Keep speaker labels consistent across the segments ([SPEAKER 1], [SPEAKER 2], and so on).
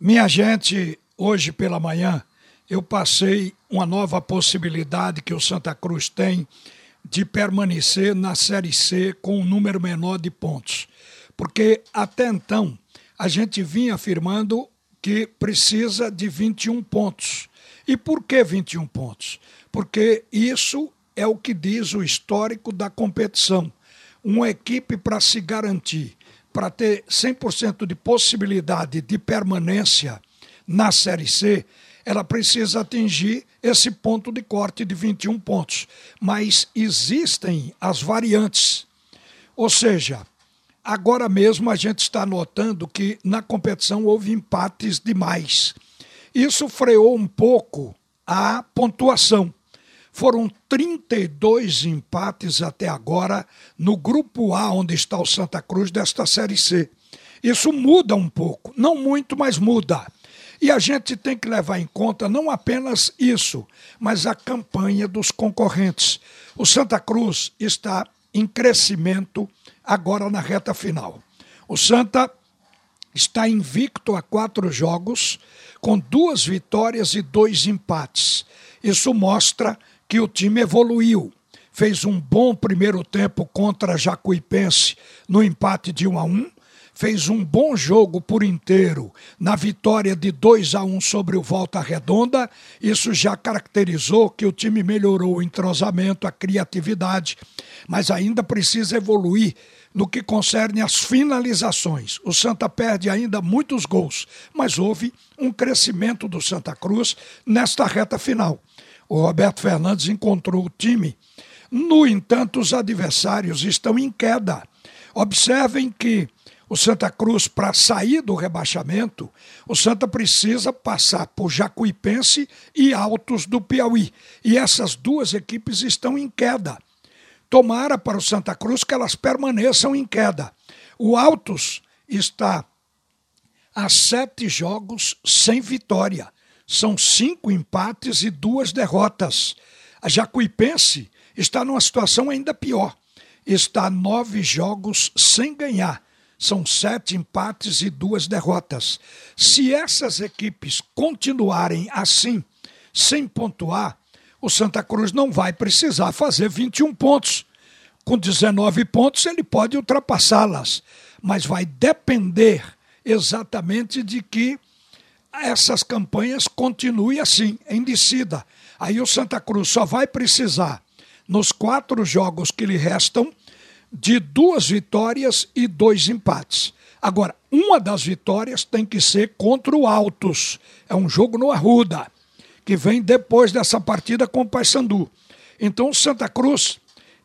[SPEAKER 1] Minha gente, hoje pela manhã eu passei uma nova possibilidade que o Santa Cruz tem de permanecer na Série C com um número menor de pontos. Porque até então a gente vinha afirmando que precisa de 21 pontos. E por que 21 pontos? Porque isso é o que diz o histórico da competição. Uma equipe para se garantir para ter 100% de possibilidade de permanência na Série C, ela precisa atingir esse ponto de corte de 21 pontos. Mas existem as variantes. Ou seja, agora mesmo a gente está notando que na competição houve empates demais. Isso freou um pouco a pontuação. Foram 32 empates até agora no grupo A, onde está o Santa Cruz desta Série C. Isso muda um pouco, não muito, mas muda. E a gente tem que levar em conta não apenas isso, mas a campanha dos concorrentes. O Santa Cruz está em crescimento agora na reta final. O Santa está invicto a quatro jogos, com duas vitórias e dois empates. Isso mostra que o time evoluiu. Fez um bom primeiro tempo contra Jacuipense no empate de 1 a 1 fez um bom jogo por inteiro na vitória de 2 a 1 sobre o Volta Redonda. Isso já caracterizou que o time melhorou o entrosamento, a criatividade, mas ainda precisa evoluir no que concerne às finalizações. O Santa perde ainda muitos gols, mas houve um crescimento do Santa Cruz nesta reta final. O Roberto Fernandes encontrou o time. No entanto, os adversários estão em queda. Observem que o Santa Cruz, para sair do rebaixamento, o Santa precisa passar por Jacuipense e Altos do Piauí. E essas duas equipes estão em queda. Tomara para o Santa Cruz que elas permaneçam em queda. O Altos está a sete jogos sem vitória. São cinco empates e duas derrotas. A Jacuipense está numa situação ainda pior. Está nove jogos sem ganhar. São sete empates e duas derrotas. Se essas equipes continuarem assim, sem pontuar, o Santa Cruz não vai precisar fazer 21 pontos. Com 19 pontos, ele pode ultrapassá-las, mas vai depender exatamente de que essas campanhas continuem assim, em descida. Aí o Santa Cruz só vai precisar, nos quatro jogos que lhe restam, de duas vitórias e dois empates. Agora, uma das vitórias tem que ser contra o Altos. É um jogo no Arruda, que vem depois dessa partida com o Paysandu. Então, o Santa Cruz,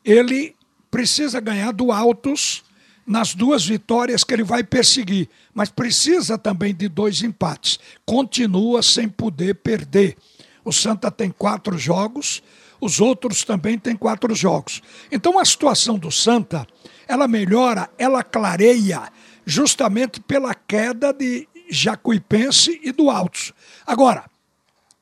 [SPEAKER 1] ele precisa ganhar do Altos nas duas vitórias que ele vai perseguir, mas precisa também de dois empates. Continua sem poder perder. O Santa tem quatro jogos, os outros também têm quatro jogos. Então a situação do Santa, ela melhora, ela clareia, justamente pela queda de Jacuipense e do Altos. Agora,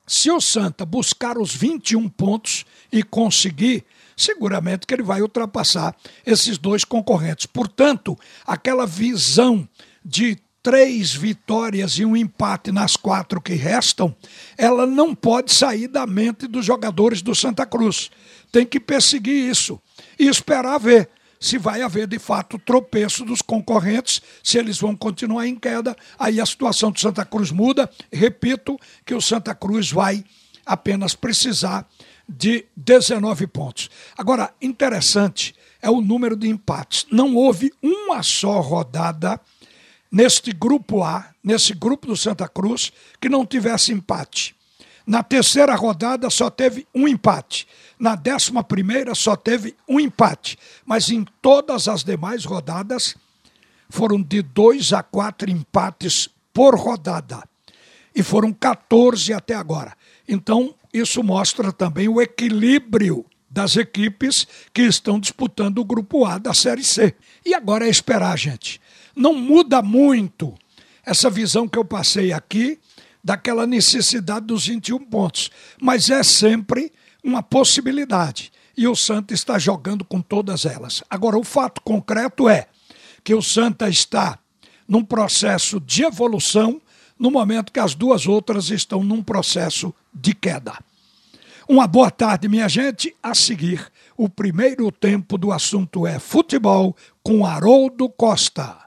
[SPEAKER 1] se o Santa buscar os 21 pontos e conseguir, seguramente que ele vai ultrapassar esses dois concorrentes. Portanto, aquela visão de três vitórias e um empate nas quatro que restam, ela não pode sair da mente dos jogadores do Santa Cruz. Tem que perseguir isso e esperar ver se vai haver de fato tropeço dos concorrentes, se eles vão continuar em queda, aí a situação do Santa Cruz muda. Repito que o Santa Cruz vai apenas precisar de 19 pontos. Agora, interessante é o número de empates. Não houve uma só rodada neste grupo A, nesse grupo do Santa Cruz, que não tivesse empate. Na terceira rodada só teve um empate. Na décima primeira só teve um empate. Mas em todas as demais rodadas foram de dois a quatro empates por rodada. E foram 14 até agora. Então, isso mostra também o equilíbrio das equipes que estão disputando o grupo A da Série C. E agora é esperar, gente. Não muda muito essa visão que eu passei aqui daquela necessidade dos 21 pontos, mas é sempre uma possibilidade. E o Santa está jogando com todas elas. Agora, o fato concreto é que o Santa está num processo de evolução no momento que as duas outras estão num processo de queda. Uma boa tarde, minha gente. A seguir, o primeiro tempo do assunto é futebol com Haroldo Costa.